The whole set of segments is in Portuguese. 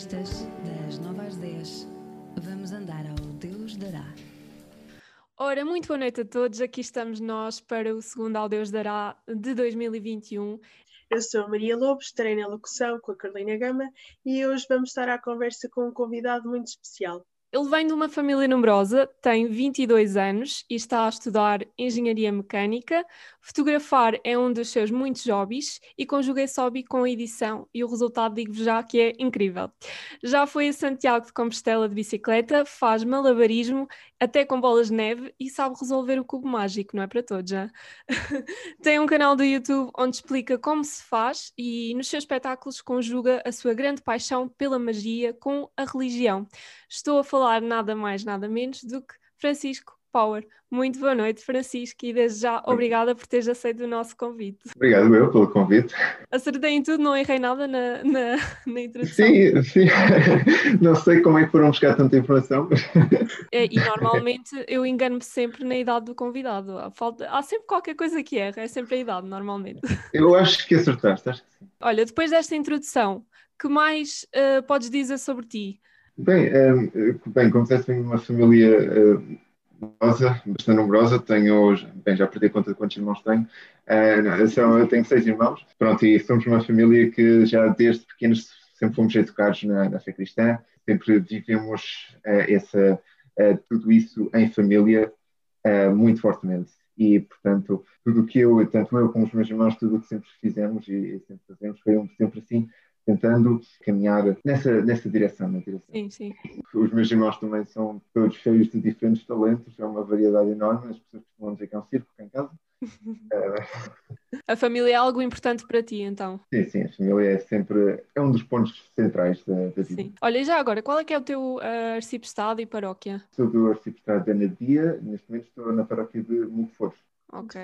Sextas, das 9 às 10, vamos andar ao Deus dará. Ora, muito boa noite a todos. Aqui estamos nós para o segundo Ao Deus Dará de 2021. Eu sou a Maria Lobos, treino a locução com a Carolina Gama e hoje vamos estar à conversa com um convidado muito especial. Ele vem de uma família numerosa, tem 22 anos e está a estudar engenharia mecânica. Fotografar é um dos seus muitos hobbies e conjuga esse hobby com a edição e o resultado digo-vos já que é incrível. Já foi a Santiago de Compostela de bicicleta, faz malabarismo até com bolas de neve e sabe resolver o cubo mágico, não é para todos já. tem um canal do YouTube onde explica como se faz e nos seus espetáculos conjuga a sua grande paixão pela magia com a religião. Estou a falar nada mais, nada menos do que Francisco Power. Muito boa noite, Francisco, e desde já obrigada por teres aceito o nosso convite. Obrigado eu pelo convite. Acertei em tudo, não errei nada na, na, na introdução. Sim, sim. Não sei como é que foram buscar tanta informação. Mas... É, e normalmente eu engano-me sempre na idade do convidado. Há, falta, há sempre qualquer coisa que erra, é sempre a idade, normalmente. Eu acho que acertaste, acho que sim. Olha, depois desta introdução, que mais uh, podes dizer sobre ti? Bem, um, bem como disseste, venho de uma família uh, numerosa, bastante numerosa. Tenho, bem, já perdi conta de quantos irmãos tenho. Uh, não, são, eu tenho seis irmãos. Pronto, e somos uma família que já desde pequenos sempre fomos educados na, na fé cristã. Sempre vivemos uh, essa, tudo isso em família muito fortemente. E, portanto, tudo o que eu, tanto eu como os meus irmãos, tudo o que sempre fizemos e, e sempre fazemos foi sempre assim tentando caminhar nessa, nessa direção, na direção. Sim, sim. Os meus irmãos também são todos cheios de diferentes talentos, é uma variedade enorme, as pessoas costumam dizer que é um circo cá em casa. a família é algo importante para ti, então? Sim, sim, a família é sempre, é um dos pontos centrais da, da vida. Sim. Olha, já agora, qual é que é o teu uh, arciprestado e paróquia? Sou do arciprestado de Anadia, neste momento estou na paróquia de Mugfores. Ok.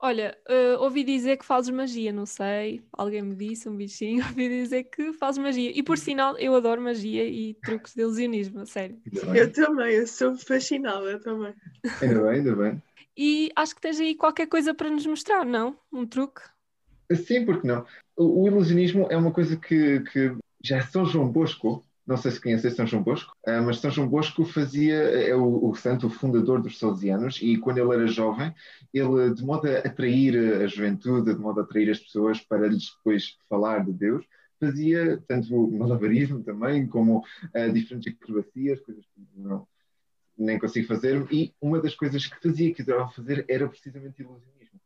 Olha, uh, ouvi dizer que fazes magia, não sei. Alguém me disse, um bichinho, ouvi dizer que fazes magia. E por sinal, eu adoro magia e truques de ilusionismo, a sério. Eu também, eu sou fascinada também. Ainda bem, ainda bem. E acho que tens aí qualquer coisa para nos mostrar, não? Um truque? Sim, porque não? O, o ilusionismo é uma coisa que, que já São João Bosco não sei se conheces São João Bosco, uh, mas São João Bosco fazia, é o, o santo, o fundador dos salesianos, e quando ele era jovem, ele, de modo a atrair a juventude, de modo a atrair as pessoas para lhes depois falar de Deus, fazia tanto malabarismo também, como uh, diferentes acrobacias, coisas que não, nem consigo fazer, e uma das coisas que fazia, que adorava fazer, era precisamente ilusionismo.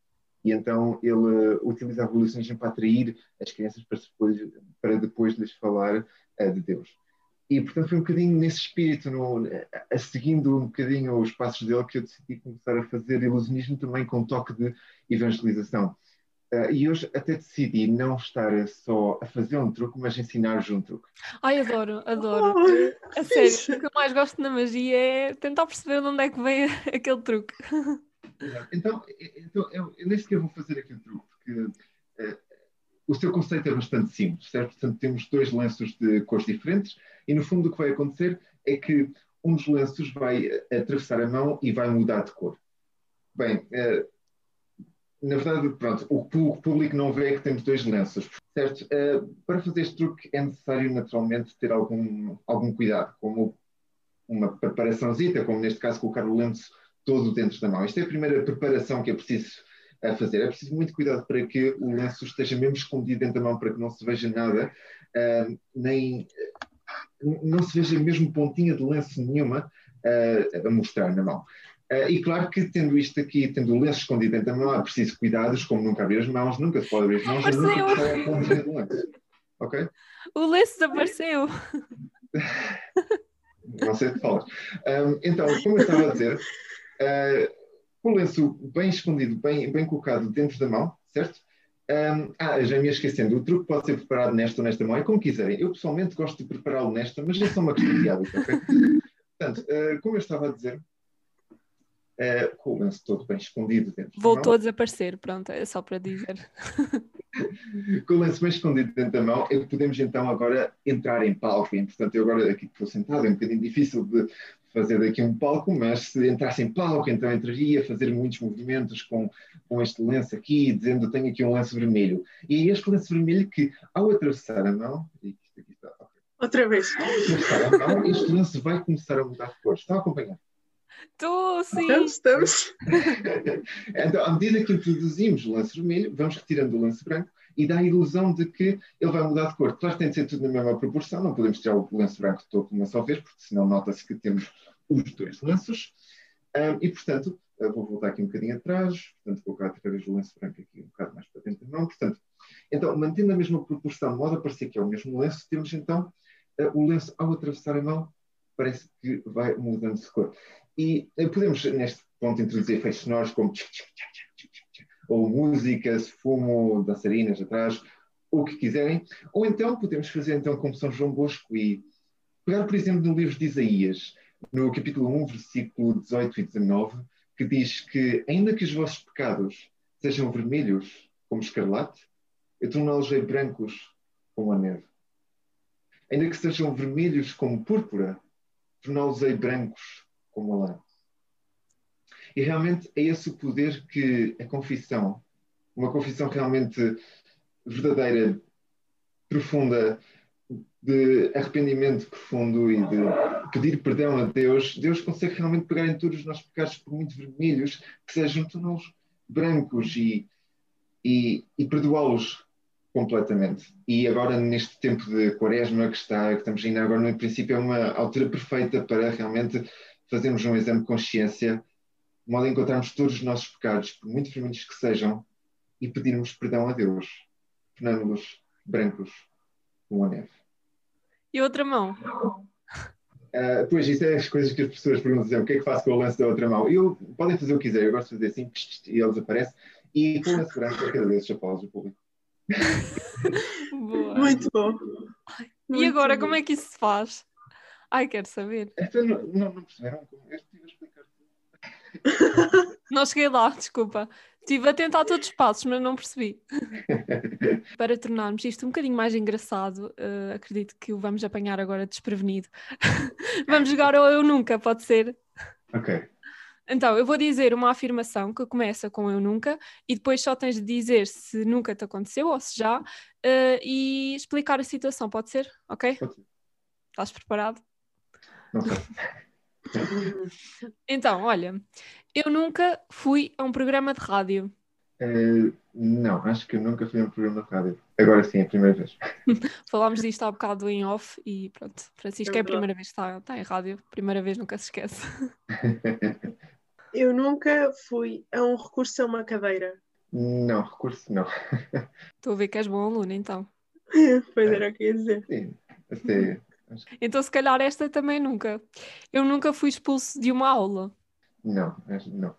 E então ele utilizava o ilusionismo para atrair as crianças para depois, para depois lhes falar uh, de Deus. E, portanto, foi um bocadinho nesse espírito, no, a, seguindo um bocadinho os passos dele, que eu decidi começar a fazer ilusionismo também com um toque de evangelização. Uh, e hoje até decidi não estar só a fazer um truque, mas ensinar-vos um truque. Ai, adoro, adoro. Oh, a sério, o que eu mais gosto na magia é tentar perceber de onde é que vem aquele truque. Então, então eu, eu nem sequer vou fazer aquele truque, porque uh, o seu conceito é bastante simples, certo? Portanto, temos dois lenços de cores diferentes e, no fundo, o que vai acontecer é que um dos lenços vai atravessar a mão e vai mudar de cor. Bem, eh, na verdade, pronto, o público não vê é que temos dois lenços, certo? Eh, para fazer este truque é necessário, naturalmente, ter algum, algum cuidado, como uma preparaçãozita, como neste caso colocar o lenço todo dentro da mão. Esta é a primeira preparação que é preciso a fazer. É preciso muito cuidado para que o lenço esteja mesmo escondido dentro da mão, para que não se veja nada, uh, nem não se veja mesmo pontinha de lenço nenhuma uh, a mostrar na mão. Uh, e claro que tendo isto aqui, tendo o lenço escondido dentro da mão, é preciso cuidados, como nunca abrir as mãos, nunca se pode abrir as mãos, Apareceu. nunca sai a pontinha do lenço. Ok? O lenço desapareceu. não sei o que falas. Um, então, como eu estava a dizer, uh, com o lenço bem escondido, bem, bem colocado dentro da mão, certo? Um, ah, já me ia esquecendo, o truque pode ser preparado nesta ou nesta mão, é como quiserem. Eu pessoalmente gosto de prepará-lo nesta, mas é só uma questão de hábito, ok? Portanto, uh, como eu estava a dizer, uh, com o lenço todo bem escondido dentro Voltou da mão. a desaparecer, pronto, é só para dizer. com o lenço bem escondido dentro da mão, podemos então agora entrar em palco. E, portanto, eu agora aqui estou sentado, é um bocadinho difícil de fazer daqui um palco, mas se entrasse em palco, então entraria a fazer muitos movimentos com, com este lenço aqui, dizendo tenho aqui um lenço vermelho. E é este lenço vermelho que, ao atravessar a mão, isto aqui está, Outra vez. Mas calma, calma, este lance vai começar a mudar de cor. Está a acompanhar? Estou, sim. Estamos, estamos. Então, à medida que introduzimos o lance vermelho, vamos retirando o lance branco e dá a ilusão de que ele vai mudar de cor. Claro que tem de ser tudo na mesma proporção, não podemos tirar o lance branco todo uma só vez, porque senão nota-se que temos os dois lanços. Um, e, portanto, vou voltar aqui um bocadinho atrás, portanto, vou colocar outra vez o lance branco aqui um bocado mais para dentro da mão. Portanto, então, mantendo a mesma proporção, de modo a parecer que é o mesmo lenço, temos então uh, o lenço ao atravessar a mão, parece que vai mudando de cor. E uh, podemos, neste ponto, introduzir efeitos sonoros como ou músicas, fumo, dançarinas atrás, o que quiserem. Ou então podemos fazer então como São João Bosco e pegar, por exemplo, no livro de Isaías, no capítulo 1, versículo 18 e 19, que diz que ainda que os vossos pecados sejam vermelhos como escarlate, eu torná-los brancos como a neve. Ainda que sejam vermelhos como púrpura, torná-los brancos como a lã. E realmente é esse o poder que a confissão, uma confissão realmente verdadeira, profunda, de arrependimento profundo e de pedir perdão a Deus, Deus consegue realmente pegar em todos os nossos pecados, por muito vermelhos, que sejam torná-los brancos e, e, e perdoá-los completamente. E agora, neste tempo de quaresma que, está, que estamos ainda agora, no princípio, é uma altura perfeita para realmente fazermos um exame de consciência de modo a encontrarmos todos os nossos pecados, por muito vermelhos que sejam, e pedirmos perdão a Deus, tornando-los brancos como a neve. E outra mão? Uh, pois, isso é as coisas que as pessoas perguntam, o que é que faço com o lance da outra mão? Eu, podem fazer o que quiserem, eu gosto de fazer assim, e ele desaparece, e com lance branco, cada vez aplausos do público. Boa. Muito bom. E Muito agora, bom. como é que isso se faz? Ai, quero saber. Então, não, não, perceberam como eu estive a explicar Não cheguei lá, desculpa. Estive a tentar todos os passos, mas não percebi. Para tornarmos isto um bocadinho mais engraçado, eh, acredito que o vamos apanhar agora desprevenido. vamos jogar ao Eu Nunca, pode ser? Ok. Então, eu vou dizer uma afirmação que começa com eu nunca e depois só tens de dizer se nunca te aconteceu ou se já eh, e explicar a situação, pode ser? Ok? Pode ser. Estás preparado? Não sei. Então, olha, eu nunca fui a um programa de rádio. Eh, não, acho que eu nunca fui a um programa de rádio. Agora sim, é a primeira vez. Falámos disto há bocado em off e pronto, Francisco É é a primeira vez que está, está em rádio, primeira vez nunca se esquece. Eu nunca fui a um recurso a uma cadeira. não, recurso não. Estou a ver que és bom aluno, então. pois era o que eu ia dizer. Sim, até, Então, se calhar, esta também nunca. Eu nunca fui expulso de uma aula. não, não.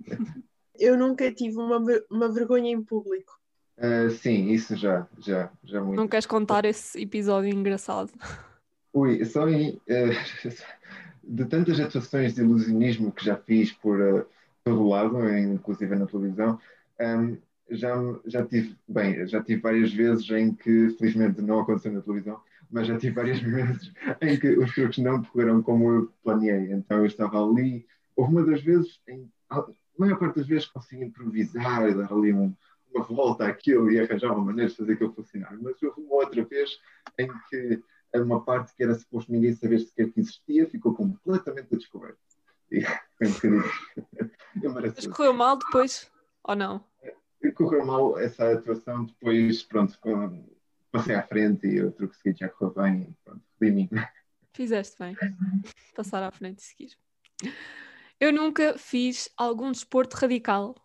Eu nunca tive uma, uma vergonha em público. Ah, sim, isso já, já, já muito. Não queres contar esse episódio engraçado? Ui, só em, eh, de tantas atuações de ilusionismo que já fiz por eh, todo o lado, inclusive na televisão, ehm, já, já tive, bem, já tive várias vezes em que, felizmente não aconteceu na televisão, mas já tive várias vezes em que os truques não decorreram como eu planeei. Então eu estava ali, houve uma das vezes, em, a maior parte das vezes consegui improvisar e dar ali um- uma volta àquilo e arranjar uma maneira de fazer aquilo funcionar. Mas houve uma outra vez em que uma parte que era suposto ninguém saber sequer que existia ficou completamente a descoberto. E foi um bocadinho Mas correu mal depois? Ou não? E Correu mal essa atuação, depois, pronto, com- passei à frente e o truque seguinte já correu bem e pronto, redimi. Fizeste bem. Passar à frente e seguir. Eu nunca fiz algum desporto radical.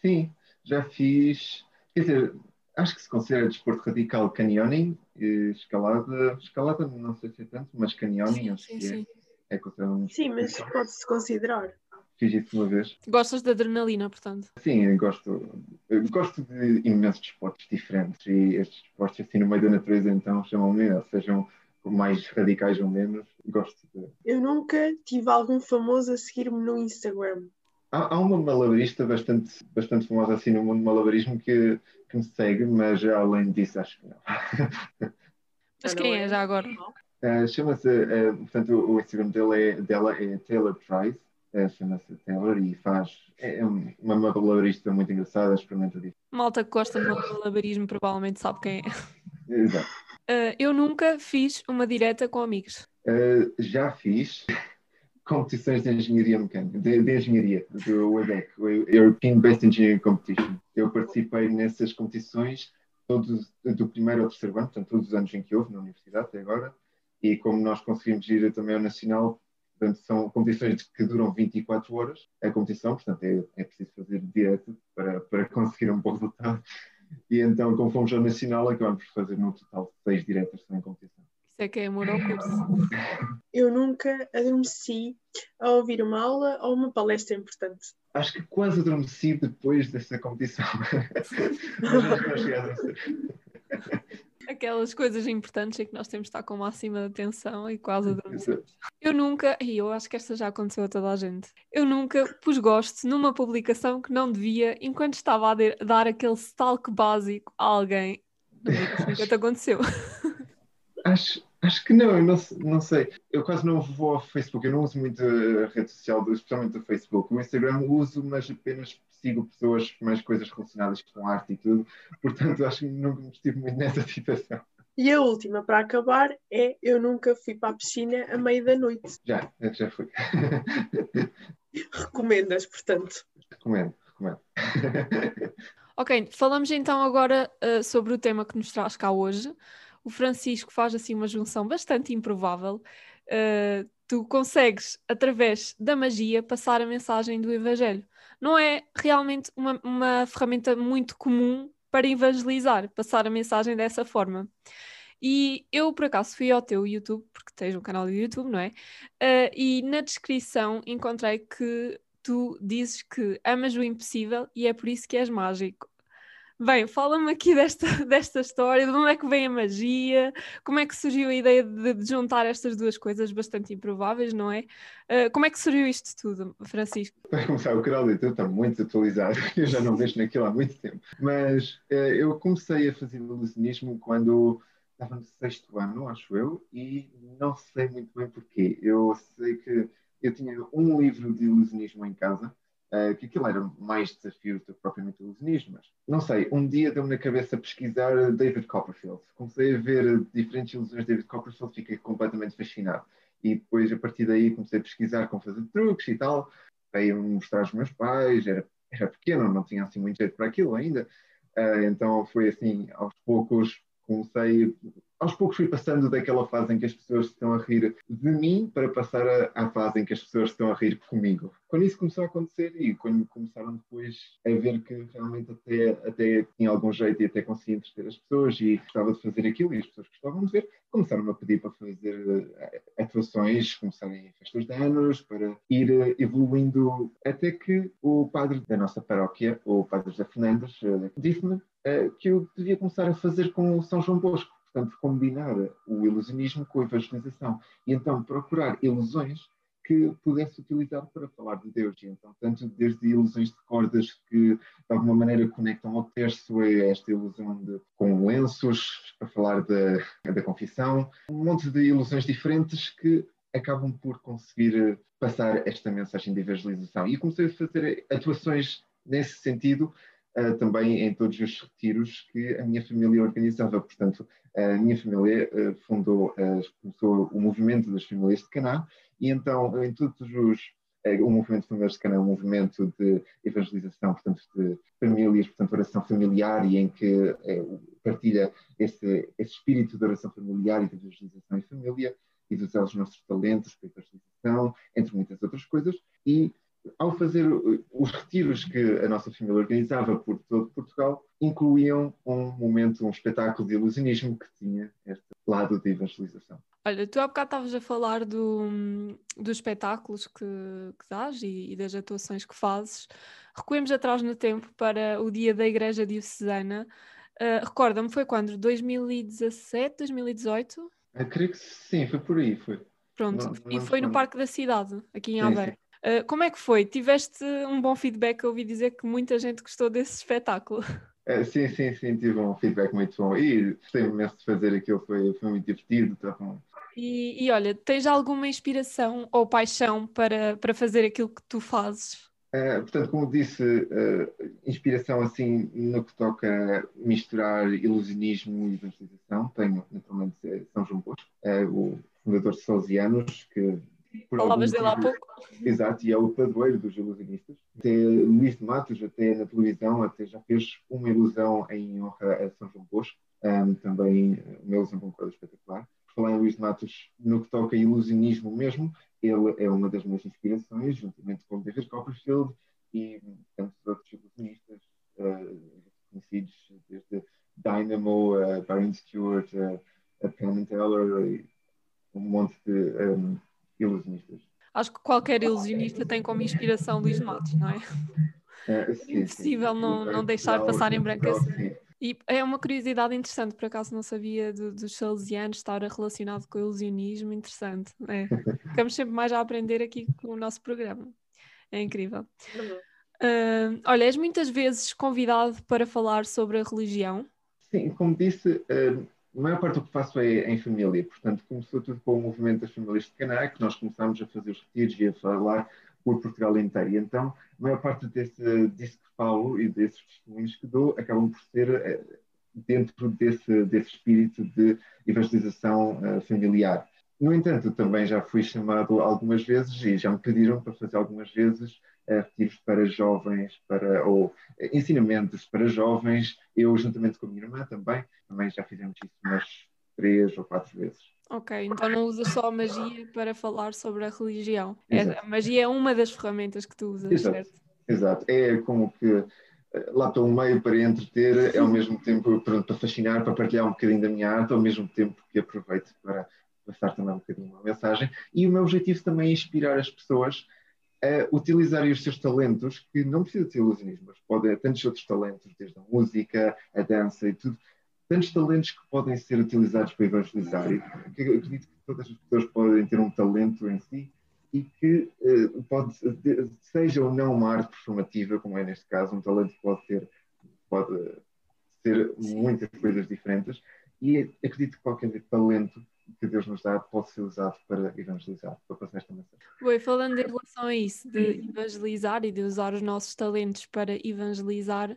Sim, já fiz, quer dizer, acho que se considera desporto radical canyoning, escalada, escalada não sei se é tanto, mas canyoning acho sim, que é, sim. é considerado um Sim, mas pode-se considerar. Fiz isso uma vez. Gostas de adrenalina, portanto. Sim, eu gosto, eu gosto de imensos desportos diferentes e estes desportos assim no meio da natureza então chamam-me, sejam mais radicais ou menos, gosto de... Eu nunca tive algum famoso a seguir-me no Instagram. Há, há uma malabarista bastante, bastante famosa assim no mundo do malabarismo que, que me segue, mas além disso acho que não. Mas quem não é já agora? Uh, chama-se, uh, portanto, o Instagram dele é, dela é Taylor Price, uh, chama-se Taylor e faz, é um- uma malabarista muito engraçada, experimenta disso. Malta que gosta de malabarismo provavelmente sabe quem é. Exato. Uh, eu nunca fiz uma direta com amigos. Uh, já fiz competições de engenharia mecânica, de, de engenharia, do WEBEC, o European Best Engineering Competition. Eu participei nessas competições todos, do primeiro ao terceiro ano, portanto, todos os anos em que houve na universidade até agora, e como nós conseguimos ir também ao Nacional, portanto, são competições que duram 24 horas, a competição, portanto, é, é preciso fazer direto para, para conseguir um bom resultado. E então, como fomos ao Nacional, acabamos por fazer no total seis diretas sem competição. Isso é que é amor ao curso. Eu nunca adormeci a ouvir uma aula ou uma palestra importante. Acho que quase adormeci depois dessa competição. Mas acho que não a. Aquelas coisas importantes em que nós temos de estar com máxima atenção e quase adormecemos. Eu nunca, e eu acho que esta já aconteceu a toda a gente, eu nunca pus gosto numa publicação que não devia enquanto estava a dar aquele stalk básico a alguém. Não nunca te aconteceu. Acho, acho que não, eu não, não sei. Eu quase não vou ao Facebook, eu não uso muito a rede social, especialmente o Facebook. O Instagram uso, mas apenas sigo pessoas mais coisas relacionadas com arte e tudo, portanto acho que nunca estive muito nessa situação. E a última, para acabar, é eu nunca fui para a piscina a meio da noite. Já, já fui. Recomendas, portanto? Recomendo, recomendo. ok, falamos então agora uh, sobre o tema que nos traz cá hoje. O Francisco faz assim uma junção bastante improvável. Uh, tu consegues, através da magia, passar a mensagem do Evangelho não é realmente uma, uma ferramenta muito comum para evangelizar, passar a mensagem dessa forma. E eu, por acaso, fui ao teu YouTube, porque tens um canal do YouTube, não é? Uh, e na descrição encontrei que tu dizes que amas o impossível e é por isso que és mágico. Bem, fala-me aqui desta, desta história, de onde é que vem a magia, como é que surgiu a ideia de, de juntar estas duas coisas bastante improváveis, não é? Uh, como é que surgiu isto tudo, Francisco? Para começar, o canal do YouTube está muito atualizado, eu já não vejo naquilo há muito tempo, mas uh, eu comecei a fazer ilusionismo quando estava no sexto ano, acho eu, e não sei muito bem porquê. Eu sei que eu tinha um livro de ilusionismo em casa, uh, que aquilo era mais desafio do que propriamente ilusionismo, mas não sei, um dia deu-me na cabeça pesquisar David Copperfield. Comecei a ver diferentes ilusões de David Copperfield, fiquei completamente fascinado. E depois, a partir daí, comecei a pesquisar como fazer truques e tal. Veio mostrar aos meus pais, era, era pequeno, não tinha assim muito jeito para aquilo ainda. Uh, então foi assim, aos poucos comecei aos poucos fui passando daquela fase em que as pessoas estão a rir de mim para passar à fase em que as pessoas estão a rir comigo. Quando isso começou a acontecer e quando começaram depois a ver que realmente até, até tinha algum jeito e até conseguia entreter as pessoas e gostava de fazer aquilo e as pessoas gostavam de ver, começaram a pedir para fazer eh, atuações, começarem em festas de anos, para ir eh, evoluindo até que o padre da nossa paróquia, o padre José Fernandes, eh, disse-me que eu devia começar a fazer com o São João Bosco portanto, combinar o ilusionismo com a evangelização e então procurar ilusões que pudesse utilizar para falar de Deus. E então, tanto desde ilusões de cordas que de alguma maneira conectam ao terço, a esta ilusão de, com lenços para falar da, da confissão, um monte de ilusões diferentes que acabam por conseguir passar esta mensagem de evangelização. E comecei a fazer atuações nesse sentido uh, também em todos os retiros que a minha família organizava. Portanto, a minha família uh, fundou, uh, começou o movimento das famílias de Caná e então em todos os o movimento de famílias de Caná é um movimento de evangelização, portanto, de famílias, portanto, oração familiar e em que partilha esse, esse espírito de oração familiar e de evangelização em família e de usar os nossos talentos para evangelização, entre muitas outras coisas. E ao fazer os retiros que a nossa família organizava por todo Portugal, incluíam um momento, um espetáculo de ilusionismo que tinha este lado de evangelização. Olha, tu há bocado estavas a falar do, dos espetáculos que, que dás e, e, das atuações que fazes. Recuemos atrás no tempo para o dia da Igreja Diocesana. Uh, Recorda-me, foi quando? 2017, 2018? Eu creio que sim, foi por aí, foi. Pronto, não, não e foi no Parque da Cidade, aqui em Aveiro. Uh, como é que foi? Tiveste um bom feedback? Eu ouvi dizer que muita gente gostou desse espetáculo. Uh, sim, sim, sim, tive um feedback muito bom e gostei imenso de fazer aquilo, foi, foi muito divertido. Tá bom. E, e olha, tens alguma inspiração ou paixão para, para fazer aquilo que tu fazes? Uh, portanto, como disse, uh, inspiração assim no que toca misturar ilusionismo e evangelização. Tenho, naturalmente, São João Bosco, uh, o fundador de Salesianos, que Falavas dele há pouco. Exato, e é o padroeiro dos ilusionistas. Até Luís de Matos, até na televisão, até já fez uma ilusão em honra a São João Bosco. Um, também uma ilusão com cor espetacular. Falar em Luís de Matos, no que toca a ilusionismo mesmo, ele é uma das minhas inspirações, juntamente com David Copperfield e tantos outros ilusionistas uh, conhecidos, desde Dynamo, uh, Byron Stewart, uh, a Penn Teller, um monte de um, ilusionistas. Acho que qualquer ilusionista tem como inspiração Luís Matos, não é? é sim, Impossível sim. não, não deixar passar em branco assim. Sim. E é uma curiosidade interessante, por acaso não sabia do, dos salesianos estar relacionado com o ilusionismo, interessante. É. Ficamos sempre mais a aprender aqui com o nosso programa. É incrível. Uh, olha, és muitas vezes convidado para falar sobre a religião. Sim, como disse, uh, a maior parte do que faço é em família. Portanto, começou tudo com o movimento das famílias de Caná, que nós começámos a fazer os retiros e a falar por Portugal inteiro. E então, a maior parte desse, disso que falo e desses testemunhos que dou acabam por ser uh, dentro desse, desse espírito de evangelização familiar. No entanto, também já fui chamado algumas vezes e já me pediram para fazer algumas vezes retiros para jovens, para, ou ensinamentos para jovens. Eu, juntamente com a minha irmã também, também já fizemos isso umas três ou quatro vezes. Ok, então não usas só a magia para falar sobre a religião. É, Exato. a magia é uma das ferramentas que tu usas, Exato. certo? Exato. É como que lá estou um meio para entreter, é ao mesmo tempo pronto, para fascinar, para partilhar um bocadinho da minha arte, ao mesmo tempo que aproveito para passar também um bocadinho uma mensagem. E o meu objetivo também é inspirar as pessoas a utilizarem os seus talentos, que não precisa de ser ilusionismo, mas pode tantos outros talentos, desde a música, a dança e tudo, tantos talentos que podem ser utilizados para evangelizar. E eu acredito que todas as pessoas podem ter um talento em si e que uh, pode, seja ou não uma arte performativa, como é neste caso, um talento pode ter, pode ser muitas coisas diferentes, e acredito que qualquer talento que Deus nos dá pode ser usado para evangelizar, para passar esta mensagem. Falando em relação a isso, de evangelizar e de usar os nossos talentos para evangelizar,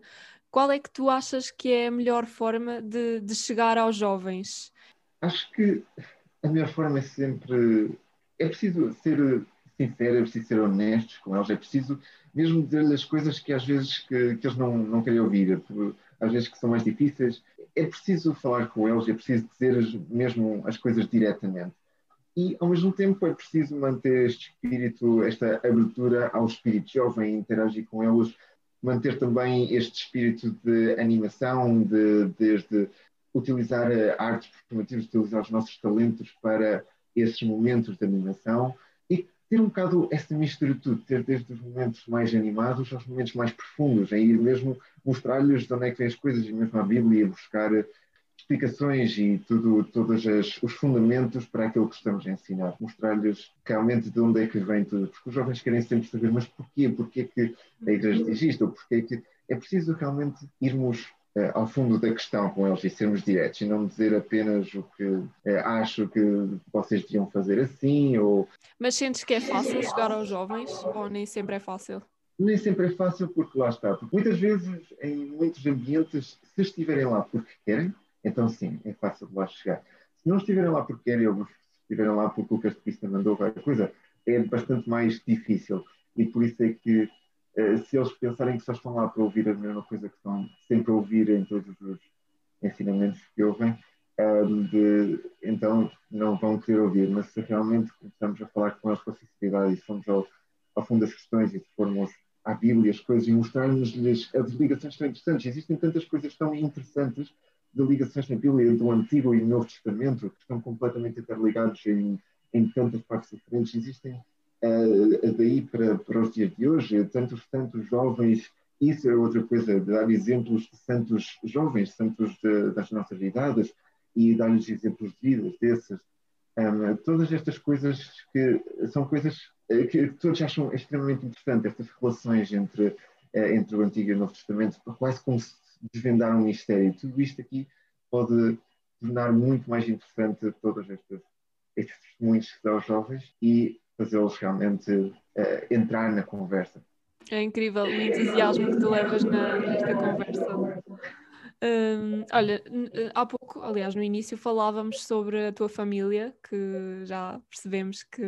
qual é que tu achas que é a melhor forma de, de chegar aos jovens? Acho que a melhor forma é sempre. É preciso ser sincero, é preciso ser honestos com eles, é preciso mesmo dizer-lhes as coisas que às vezes que, que eles não, não querem ouvir, às vezes que são mais difíceis. É preciso falar com eles, é preciso dizer as, mesmo as coisas diretamente. E, ao mesmo tempo, é preciso manter este espírito, esta abertura ao espírito jovem, interagir com eles, manter também este espírito de animação, de, desde utilizar artes performativas, utilizar os nossos talentos para esses momentos de animação ter um bocado essa mistura de tudo, ter desde os momentos mais animados aos momentos mais profundos, em ir mesmo mostrar-lhes de onde é que vêm as coisas, e mesmo a Bíblia, buscar explicações e tudo, todos os fundamentos para aquilo que estamos a ensinar, mostrar-lhes realmente de onde é que vem tudo, porque os jovens querem sempre saber, mas porquê? Porquê que a igreja diz isto? Ou porquê que... É preciso realmente irmos uh, ao fundo da questão com eles e sermos diretos e não dizer apenas o que uh, acho que vocês deviam fazer assim ou... Mas sentes que é fácil chegar aos jovens ou nem sempre é fácil? Nem sempre é fácil porque lá está. Porque muitas vezes, em muitos ambientes, se estiverem lá porque querem, então sim, é fácil de lá chegar. Se não estiverem lá porque querem ou se estiverem lá porque o catequista mandou qualquer coisa, é bastante mais difícil. E por isso é que se eles pensarem que só estão lá para ouvir a mesma coisa que estão sempre a ouvir em todos os ensinamentos que ouvem, um, de, então não vão querer ouvir. Mas se realmente começamos a falar com eles com sinceridade e fomos ao, ao fundo das questões e se formos à Bíblia as coisas e mostrarmos-lhes as ligações tão interessantes, existem tantas coisas tão interessantes de ligações na Bíblia do Antigo e Novo Testamento que estão completamente interligados em, em tantas partes diferentes. Existem uh, daí para, para os dias de hoje tantos tantos jovens. Isso é outra coisa, dar exemplos de santos jovens, santos de, das nossas idades e dar-lhes exemplos de vidas desses. Um, todas estas coisas que são coisas que todos acham extremamente interessantes, estas relações entre, uh, entre o Antigo e o Novo Testamento, quase como se desvendar um mistério. Tudo isto aqui pode tornar muito mais interessante todos estes, estes testemunhos que dá aos jovens e fazê-los realmente uh, entrar na conversa. É incrível o entusiasmo que tu levas na, nesta conversa. Um, olha, eh, há pouco, aliás, no início falávamos sobre a tua família, que já percebemos que,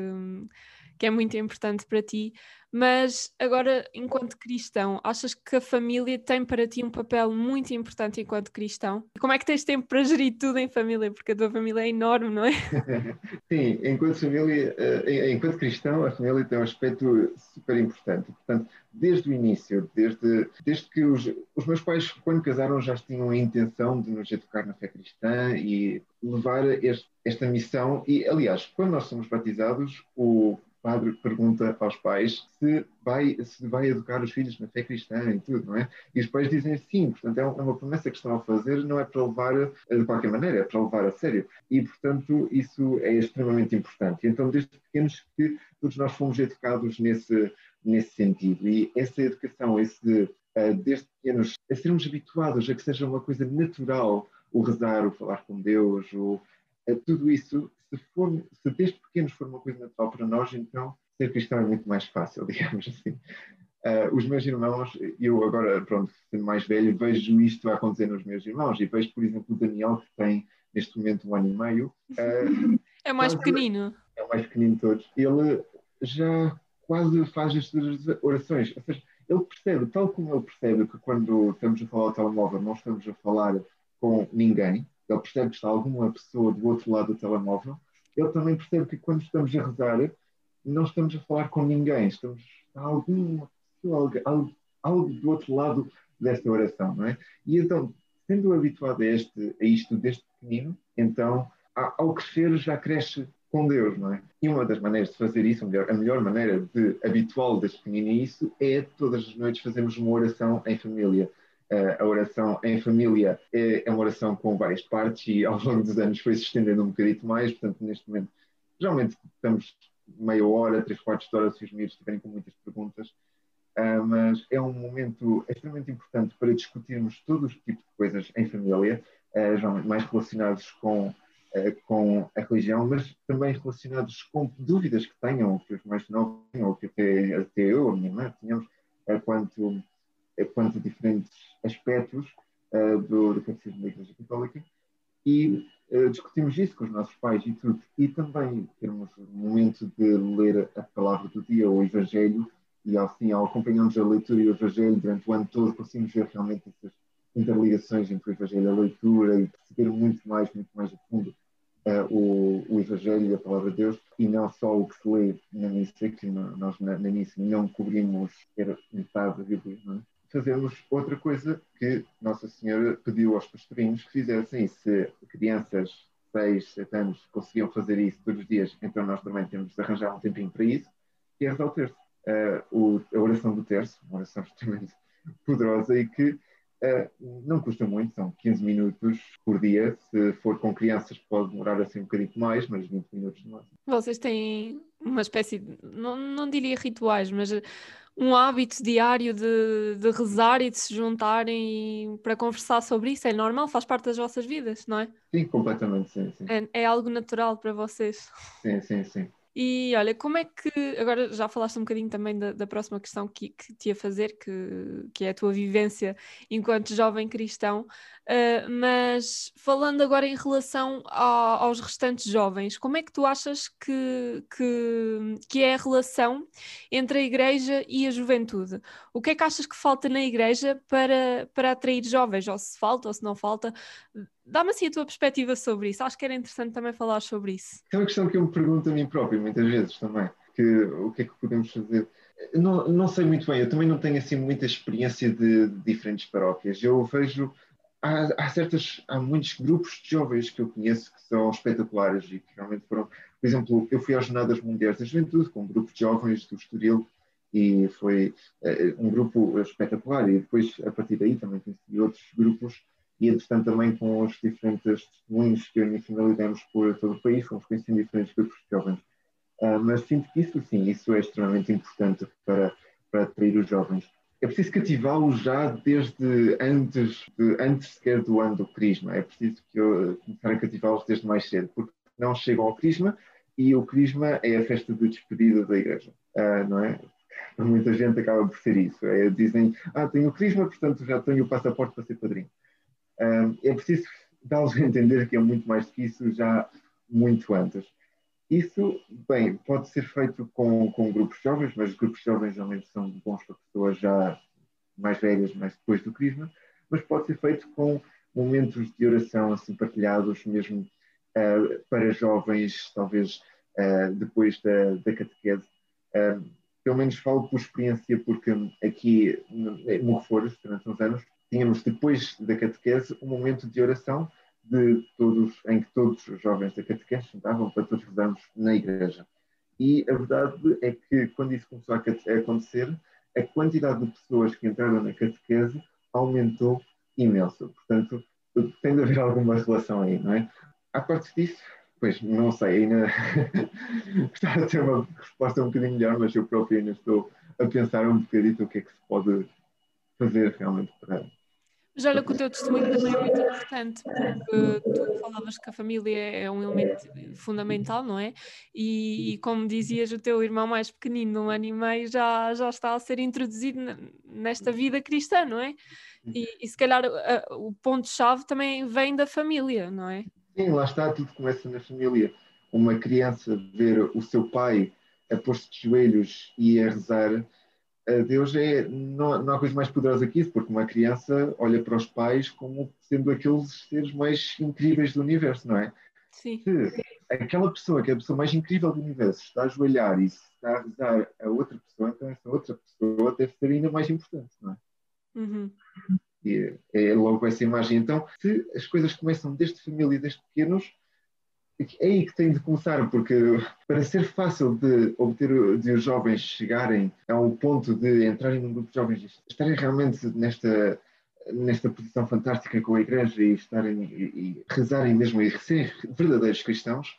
que é muito importante para ti, mas agora, enquanto cristão, achas que a família tem para ti um papel muito importante enquanto cristão? Como é que tens tempo para gerir tudo em família? Porque a tua família é enorme, não é? Sim, enquanto família, eh, enquanto cristão, a família tem um aspecto super importante. Portanto, desde o início, desde, desde que os, os meus pais, quando casaram, já tinham a intenção de nos educar na fé cristã e levar este, esta missão. E, aliás, quando nós somos batizados, o padre pergunta aos pais se vai, se vai educar os filhos na fé cristã e tudo, não é? E os pais dizem sim, portanto é uma promessa que estão a fazer, não é para levar eh, de qualquer maneira, é para levar a sério. E, portanto, isso é extremamente importante. Então, desde pequenos que todos nós fomos educados nesse, nesse sentido. E essa educação, esse, uh, desde pequenos, a sermos habituados a que seja uma coisa natural o rezar, o falar com Deus, o, uh, tudo isso se, for, se desde pequenos for uma coisa natural para nós, então ser cristão é muito mais fácil, digamos assim. Uh, os meus irmãos, eu agora, pronto, sendo mais velho, vejo isto a acontecer nos meus irmãos e vejo, por exemplo, o Daniel, que tem neste momento um ano e meio. Uh, é mais pequenino. É o mais pequenino de todos. Ele já quase faz as suas orações. Ou seja, ele percebe, tal como ele percebe que quando estamos a falar ao telemóvel não estamos a falar com ninguém, ele percebe que está alguma pessoa do outro lado do telemóvel, ele também percebe que quando estamos a rezar, não estamos a falar com ninguém, estamos a alguma pessoa, algo, do outro lado desta oração, não é? E então, sendo habituado a, este, a isto desde pequenino, então, ao crescer já cresce com Deus, não é? E uma das maneiras de fazer isso, a melhor, a melhor maneira de habituá-lo desde pequenino a isso, é todas as noites fazermos uma oração em família a oração em família é, é, uma oração com várias partes e ao longo dos anos foi se estendendo um bocadinho mais, portanto, neste momento, geralmente estamos meia hora, três quartos de hora, se os miúdos estiverem com muitas perguntas, uh, mas é um momento extremamente importante para discutirmos todos os tipos de coisas em família, uh, geralmente mais relacionados com, com a religião, mas também relacionados com dúvidas que tenham, que os mais novos tenham, ou que até, até eu, a minha irmã, tínhamos, quanto quanto a diferentes aspectos uh, do, catecismo da Igreja Católica e uh, discutimos isso com os nossos pais e tudo. E também termos um momento de ler a palavra do dia, o Evangelho, e assim, ao acompanharmos a leitura e o Evangelho durante o ano todo, conseguimos ver realmente essas interligações entre o Evangelho e a leitura e perceber muito mais, muito mais a fundo uh, o, o Evangelho e a palavra de Deus, e não só o que se lê na missa, que nós na, na missa não cobrimos metade da Bíblia, não é? Fazemos outra coisa que Nossa Senhora pediu aos pastorinhos que fizessem. Se crianças de 6, 7 anos conseguiam fazer isso todos os dias, então nós também temos de arranjar um tempinho para isso, e é rezar o terço. Uh, o, a oração do terço, uma oração extremamente poderosa e que uh, não custa muito, são 15 minutos por dia. Se for com crianças, pode demorar assim um bocadinho mais, mas 20 minutos no máximo. Vocês têm uma espécie, de, não, não diria rituais, mas um hábito diário de, de rezar e de se juntarem para conversar sobre isso? É normal? Faz parte das vossas vidas, não é? Sim, completamente, sim. sim. É, é algo natural para vocês. Sim, sim, sim. E olha, como é que. Agora já falaste um bocadinho também da, da próxima questão que, que te ia fazer, que, que é a tua vivência enquanto jovem cristão, uh, mas falando agora em relação a, aos restantes jovens, como é que tu achas que, que, que é a relação entre a igreja e a juventude? O que é que achas que falta na igreja para, para atrair jovens? Ou se falta ou se não falta? Dá-me assim a tua perspectiva sobre isso. Acho que era interessante também falar sobre isso. É uma questão que eu me pergunto a mim próprio muitas vezes também. Que, o que é que podemos fazer? Não, não sei muito bem, eu também não tenho assim muita experiência de, de diferentes paróquias. Eu vejo, há, há, certas, há muitos grupos de jovens que eu conheço que são espetaculares e que realmente foram, por exemplo, eu fui às Jornadas Mundiais da Juventude com um grupo de jovens do Estoril e foi uh, um grupo espetacular e depois a partir daí também conheci outros grupos e, entretanto, também com os diferentes testemunhos que família demos por todo o país, fomos conhecendo diferentes grupos de jovens. Uh, mas sinto que isso, sim, isso é extremamente importante para, para atrair os jovens. É preciso cativá-los já desde antes, de, antes sequer do ano do Crisma. É preciso que eu começar a cativá-los desde mais cedo, porque não chegam ao Crisma e o Crisma é a festa de despedida da Igreja, uh, não é? muita gente acaba por ser isso. É, dizem, ah, tenho o crisma, portanto já tenho o passaporte para ser padrinho. Um, é preciso dar-lhes a entender que é muito mais que isso já muito antes. Isso, bem, pode ser feito com, com grupos jovens, mas grupos jovens geralmente são bons para pessoas já mais velhas, mais depois do crisma, mas pode ser feito com momentos de oração assim partilhados mesmo uh, para jovens, talvez uh, depois da, da catequese. Uh, pelo menos falo por experiência, porque aqui em Morfores, durante uns anos, tínhamos depois da catequese um momento de oração de todos, em que todos os jovens da catequese sentavam para todos rezarmos na igreja. E a verdade é que quando isso começou a acontecer, a quantidade de pessoas que entraram na catequese aumentou imenso. Portanto, tem de haver alguma relação aí, não é? A parte disso, pois não sei, ainda gostava de ter uma resposta um bocadinho melhor, mas eu próprio ainda estou a pensar um bocadinho o que é que se pode fazer realmente para. Mas olha que o teu testemunho também é muito importante, porque tu falavas que a família é um elemento fundamental, não é? E, e como dizias, o teu irmão mais pequenino, um ano e meio, já, já está a ser introduzido nesta vida cristã, não é? E, e se calhar a, o ponto-chave também vem da família, não é? Sim, lá está, tudo começa na família. Uma criança ver o seu pai a pôr-se de joelhos e a rezar, Deus é, não, não há coisa mais poderosa que isso, porque uma criança olha para os pais como sendo aqueles seres mais incríveis do universo, não é? Sim. Se aquela pessoa, que é a pessoa mais incrível do universo, está a ajoelhar e está a rezar a outra pessoa, então essa outra pessoa deve ser ainda mais importante, não é? Uhum. E é logo essa imagem. Então, se as coisas começam desde família, desde pequenos, é aí que tem de começar, porque para ser fácil de obter, de os jovens chegarem a um ponto de entrarem num grupo de jovens, estarem realmente nesta, nesta posição fantástica com a igreja e estarem e, e rezarem mesmo e serem verdadeiros cristãos,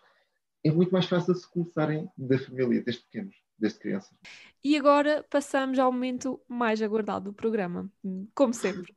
é muito mais fácil se começarem da família, desde pequenos desde criança. E agora passamos ao momento mais aguardado do programa, como sempre.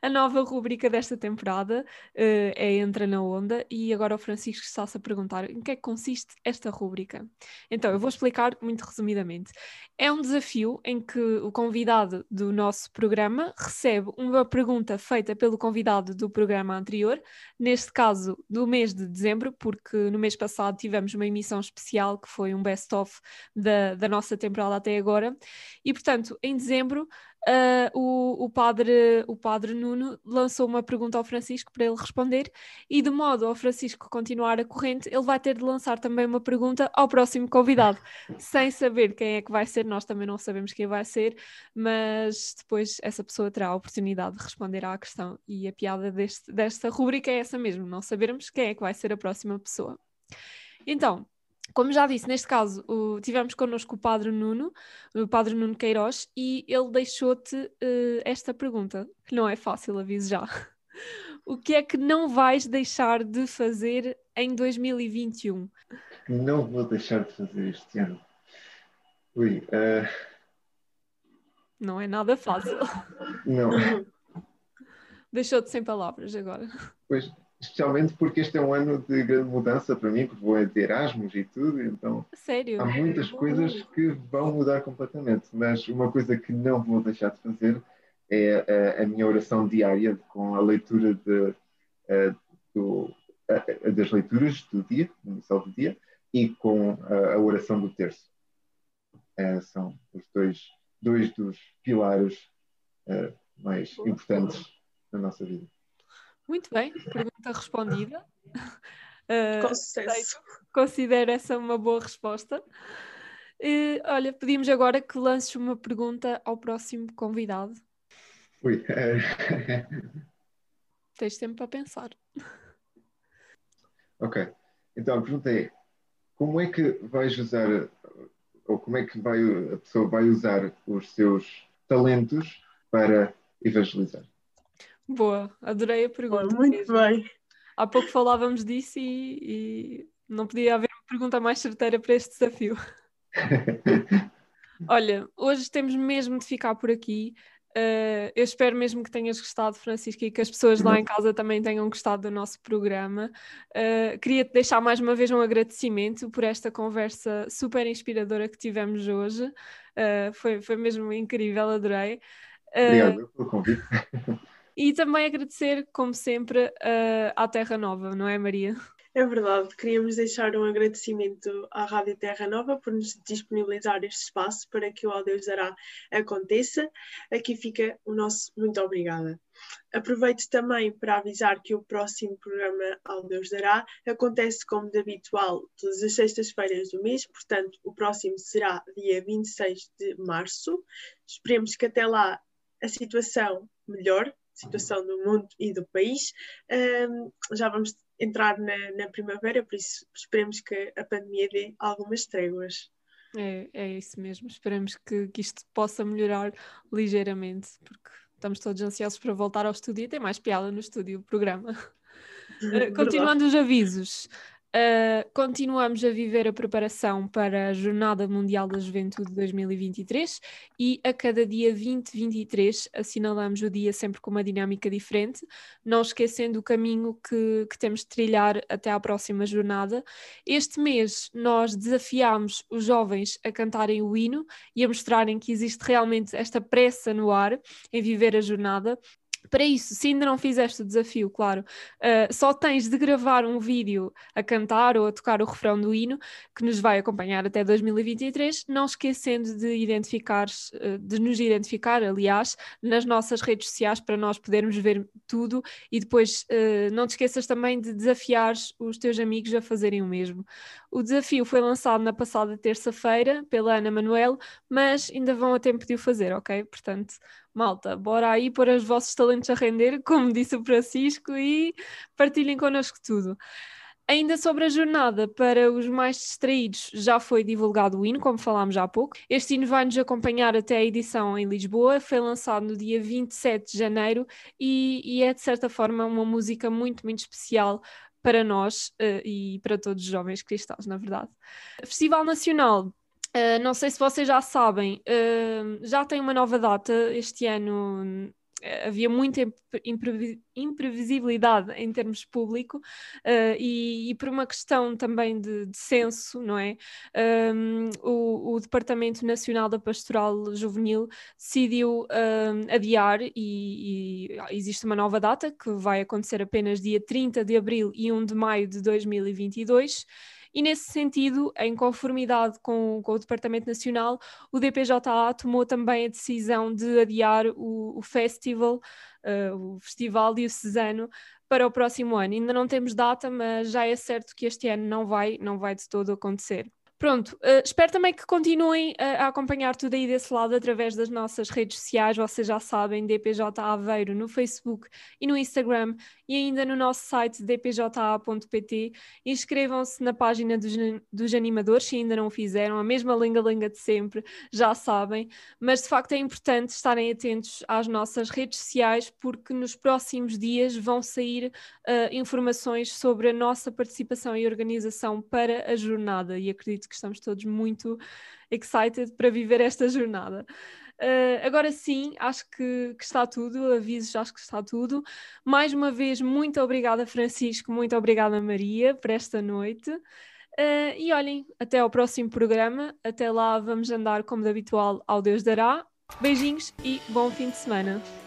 a nova rubrica desta temporada uh, é Entra na Onda e agora o Francisco está-se a perguntar em que é que consiste esta rubrica. Então, eu vou explicar muito resumidamente. É um desafio em que o convidado do nosso programa recebe uma pergunta feita pelo convidado do programa anterior, neste caso do mês de dezembro, porque no mês passado tivemos uma emissão especial que foi um best-of da da, nossa temporada até agora. E, portanto, em dezembro, uh, o, o, padre, o padre Nuno lançou uma pergunta ao Francisco para ele responder, e de modo ao Francisco continuar a corrente, ele vai ter de lançar também uma pergunta ao próximo convidado, sem saber quem é que vai ser, nós também não sabemos quem vai ser, mas depois essa pessoa terá a oportunidade de responder à questão. E a piada deste, desta rubrica é essa mesmo, não sabermos quem é que vai ser a próxima pessoa. Então, como já disse, neste caso, o, tivemos connosco o Padre Nuno, o Padre Nuno Queiroz, e ele deixou-te uh, esta pergunta, que não é fácil, aviso já. o que é que não vais deixar de fazer em 2021? Não vou deixar de fazer este ano. Ui, uh... Não é nada fácil. Não. Deixou-te sem palavras agora. Pois, especialmente porque este é um ano de grande mudança para mim, porque vou de Erasmus e tudo, então Sério? há muitas coisas que vão mudar completamente, mas uma coisa que não vou deixar de fazer é a, a minha oração diária com a leitura de, a, do, a, das leituras do dia, no missal do dia, e com a, oração do terço. É, são os dois, dois dos pilares uh, mais importantes na nossa vida. Muito bem, pergunta respondida. Uh, Com sucesso. Considero essa uma boa resposta. Uh, olha, pedimos agora que lances uma pergunta ao próximo convidado. Ui. Tens tempo para pensar. Ok. Então a pergunta é: como é que vais usar, ou como é que vai, a pessoa vai usar os seus talentos para evangelizar? Boa, adorei a pergunta. Muito bem. Há pouco falávamos disso e, e, não podia haver uma pergunta mais certeira para este desafio. Olha, hoje temos mesmo de ficar por aqui. Uh, eu espero mesmo que tenhas gostado, Francisco, e que as pessoas lá em casa também tenham gostado do nosso programa. Uh, Queria-te deixar mais uma vez um agradecimento por esta conversa super inspiradora que tivemos hoje. Uh, foi, foi mesmo incrível, adorei. Obrigado pelo convite. E também agradecer, como sempre, à Terra Nova, não é, Maria? É verdade, queríamos deixar um agradecimento à Rádio Terra Nova por nos disponibilizar este espaço para que o Ao Deus Dará aconteça. Aqui fica o nosso muito obrigada. Aproveito também para avisar que o próximo programa Ao Deus Dará acontece como de habitual todas as sextas-feiras do mês, portanto, o próximo será dia 26 de março. Esperemos que até lá a situação melhore, situação do mundo e do país. Um, já vamos entrar na, na primavera, por isso esperemos que a pandemia dê algumas tréguas. É, é isso mesmo, esperamos que, que isto possa melhorar ligeiramente, porque estamos todos ansiosos para voltar ao estúdio e tem mais piada no estúdio o programa. Uh, continuando os avisos, Uh, continuamos a viver a preparação para a Jornada Mundial da Juventude 2023 e a cada dia 2023 assinalamos o dia sempre com uma dinâmica diferente, não esquecendo o caminho que, que temos de trilhar até à próxima jornada. Este mês nós desafiámos os jovens a cantarem o hino e a mostrarem que existe realmente esta pressa no ar em viver a jornada para isso, se ainda não fizeste o desafio, claro, uh, só tens de gravar um vídeo a cantar ou a tocar o refrão do hino, que nos vai acompanhar até 2023, não esquecendo de identificar, uh, de nos identificar, aliás, nas nossas redes sociais para nós podermos ver tudo e depois uh, não te esqueças também de desafiar os teus amigos a fazerem o mesmo. O desafio foi lançado na passada terça-feira pela Ana Manuel, mas ainda vão a tempo de o fazer, ok? Portanto, malta, bora aí pôr os vossos talentos a render, como disse o Francisco, e partilhem connosco tudo. Ainda sobre a jornada, para os mais distraídos, já foi divulgado o hino, como falámos há pouco. Este hino vai nos acompanhar até a edição em Lisboa, foi lançado no dia 27 de janeiro e, e é, de certa forma, uma música muito, muito especial para nós uh, e para todos os jovens cristãos, na verdade. Festival Nacional Uh, não sei se vocês já sabem, uh, já tem uma nova data este ano. Uh, havia muita imprevisibilidade em termos público e, e, por uma questão também de, de censo, não é? Um, o, o, Departamento Nacional da Pastoral Juvenil decidiu adiar e, e existe uma nova data que vai acontecer apenas dia 30 de abril e 1 de maio de 2022 e nesse sentido, em conformidade com, com o Departamento Nacional, o DPJA tomou também a decisão de adiar o, o festival, uh, o Festival Diocesano, para o próximo ano. Ainda não temos data, mas já é certo que este ano não vai, não vai de todo acontecer. Pronto, uh, espero também que continuem a, a, acompanhar tudo aí desse lado através das nossas redes sociais. Vocês já sabem, DPJ Aveiro no Facebook e no Instagram e ainda no nosso site dpja.pt. Inscrevam-se na página dos, dos animadores se ainda não o fizeram, a mesma linga-linga de sempre, já sabem. Mas de facto é importante estarem atentos às nossas redes sociais porque nos próximos dias vão sair uh, informações sobre a nossa participação e organização para a jornada e acredito que estamos todos muito excited para viver esta jornada. Uh, agora sim, acho que, que, está tudo, avisos, acho que está tudo. Mais uma vez, muito obrigada, Francisco, muito obrigada, Maria, por esta noite. Uh, e olhem, até ao próximo programa. Até lá, vamos andar como de habitual ao Deus dará. Beijinhos e bom fim de semana.